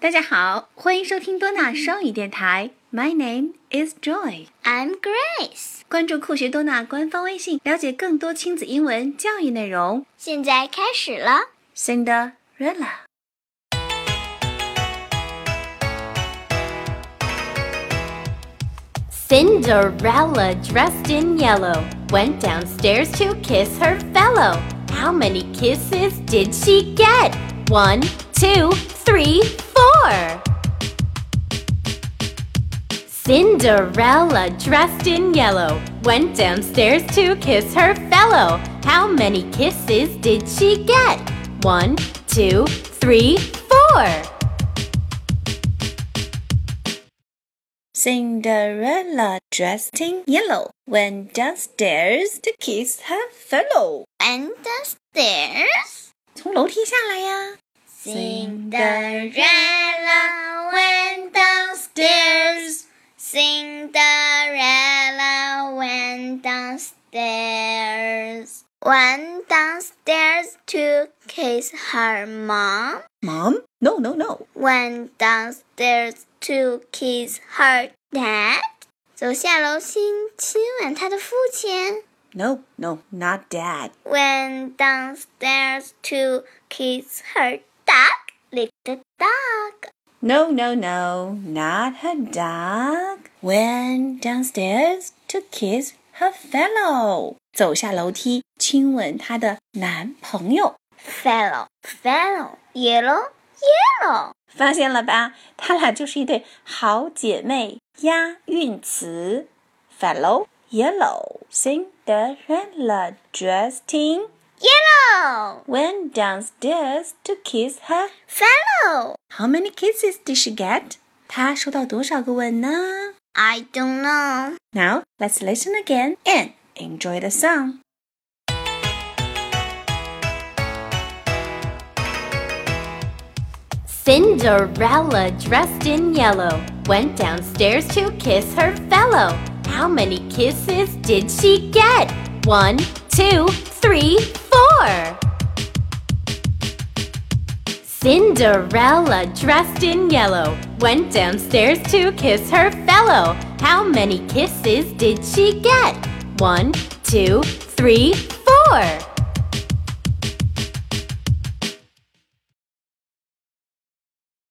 大家好，欢迎收听多纳双语电台。My name is Joy. I'm Grace. 关注酷学多纳官方微信，了解更多亲子英文教育内容。现在开始了。 Cinderella. Cinderella, dressed in yellow, went downstairs to kiss her fellow. How many kisses did she get? One, two, three, four. Cinderella, dressed in yellow, went downstairs to kiss her fellow. How many kisses did she get? One, two, three, four. Cinderella, dressed in yellow, went downstairs to kiss her fellow. Went downstairs. 从楼梯下来呀。 Cinderella Cinderella went downstairs. Went downstairs to kiss her mom. Mom? No, no, no. Went downstairs to kiss her dad. 走下楼亲亲吻她的父亲。 No, no, not dad. Went downstairs to kiss her dog. Lick the dog. No, no, no, not her dog. Went downstairs to kiss her fellow. 走下楼梯，亲吻她的男朋友。Fellow, fellow, yellow, yellow. 发现了吧？她俩就是一对好姐妹，押韵词。Fellow, yellow. Cinderella dressed in Yellow, went downstairs to kiss her. fellow. How many kisses did she get? 她收到多少个吻呢？I don't know. Now let's listen again and enjoy the song. Cinderella, dressed in yellow, went downstairs to kiss her fellow. How many kisses did she get? One, two, three, four. Cinderella, dressed in yellow, went downstairs to kiss her fellow. How many kisses did she get? One, two, three, four.